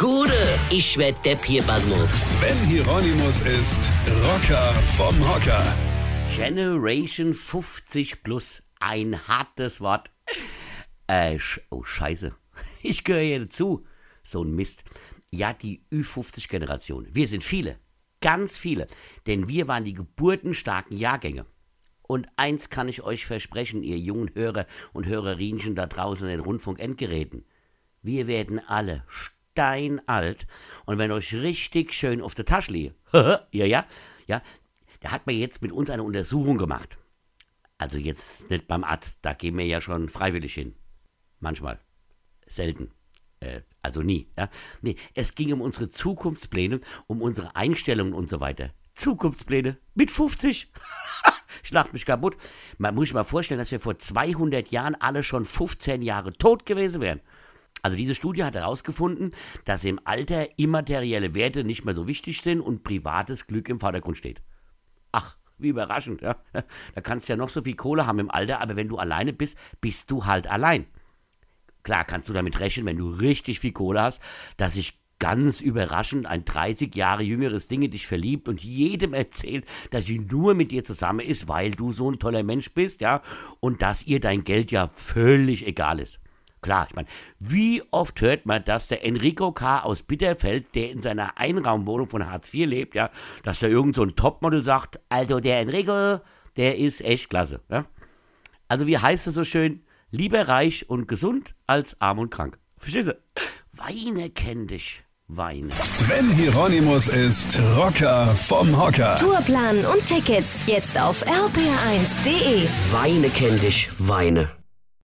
Gude, ich werd Depp hier, Basmus. Sven Hieronymus ist Rocker vom Hocker. Generation 50 plus. Ein hartes Wort. Äh, oh, scheiße. Ich gehöre hier dazu. So ein Mist. Ja, die Ü50-Generation. Wir sind viele. Ganz viele. Denn wir waren die geburtenstarken Jahrgänge. Und eins kann ich euch versprechen, ihr jungen Hörer und Hörerinchen da draußen in den Rundfunk-Endgeräten. Wir werden alle steinalt. Und wenn euch richtig schön auf der Tasche liege, ja, ja, ja, da hat man jetzt mit uns eine Untersuchung gemacht. Also jetzt nicht beim Arzt, da gehen wir ja schon freiwillig hin. Manchmal. Selten. Äh, also nie. Ja? Nee, es ging um unsere Zukunftspläne, um unsere Einstellungen und so weiter. Zukunftspläne mit 50. ich lach mich kaputt. Man muss sich mal vorstellen, dass wir vor 200 Jahren alle schon 15 Jahre tot gewesen wären. Also diese Studie hat herausgefunden, dass im Alter immaterielle Werte nicht mehr so wichtig sind und privates Glück im Vordergrund steht. Ach, wie überraschend, ja. Da kannst du ja noch so viel Kohle haben im Alter, aber wenn du alleine bist, bist du halt allein. Klar kannst du damit rechnen, wenn du richtig viel Kohle hast, dass sich ganz überraschend ein 30 Jahre jüngeres Ding in dich verliebt und jedem erzählt, dass sie nur mit dir zusammen ist, weil du so ein toller Mensch bist, ja, und dass ihr dein Geld ja völlig egal ist. Klar, ich meine, wie oft hört man, dass der Enrico K. aus Bitterfeld, der in seiner Einraumwohnung von Hartz IV lebt, ja, dass da irgend so ein Topmodel sagt, also der Enrico, der ist echt klasse, ja. Also wie heißt es so schön, lieber reich und gesund als arm und krank. Verstehst du? Weine kenn dich. Weine. Sven Hieronymus ist Rocker vom Hocker. Tourplan und Tickets jetzt auf rpr1.de. Weine kenn dich. Weine.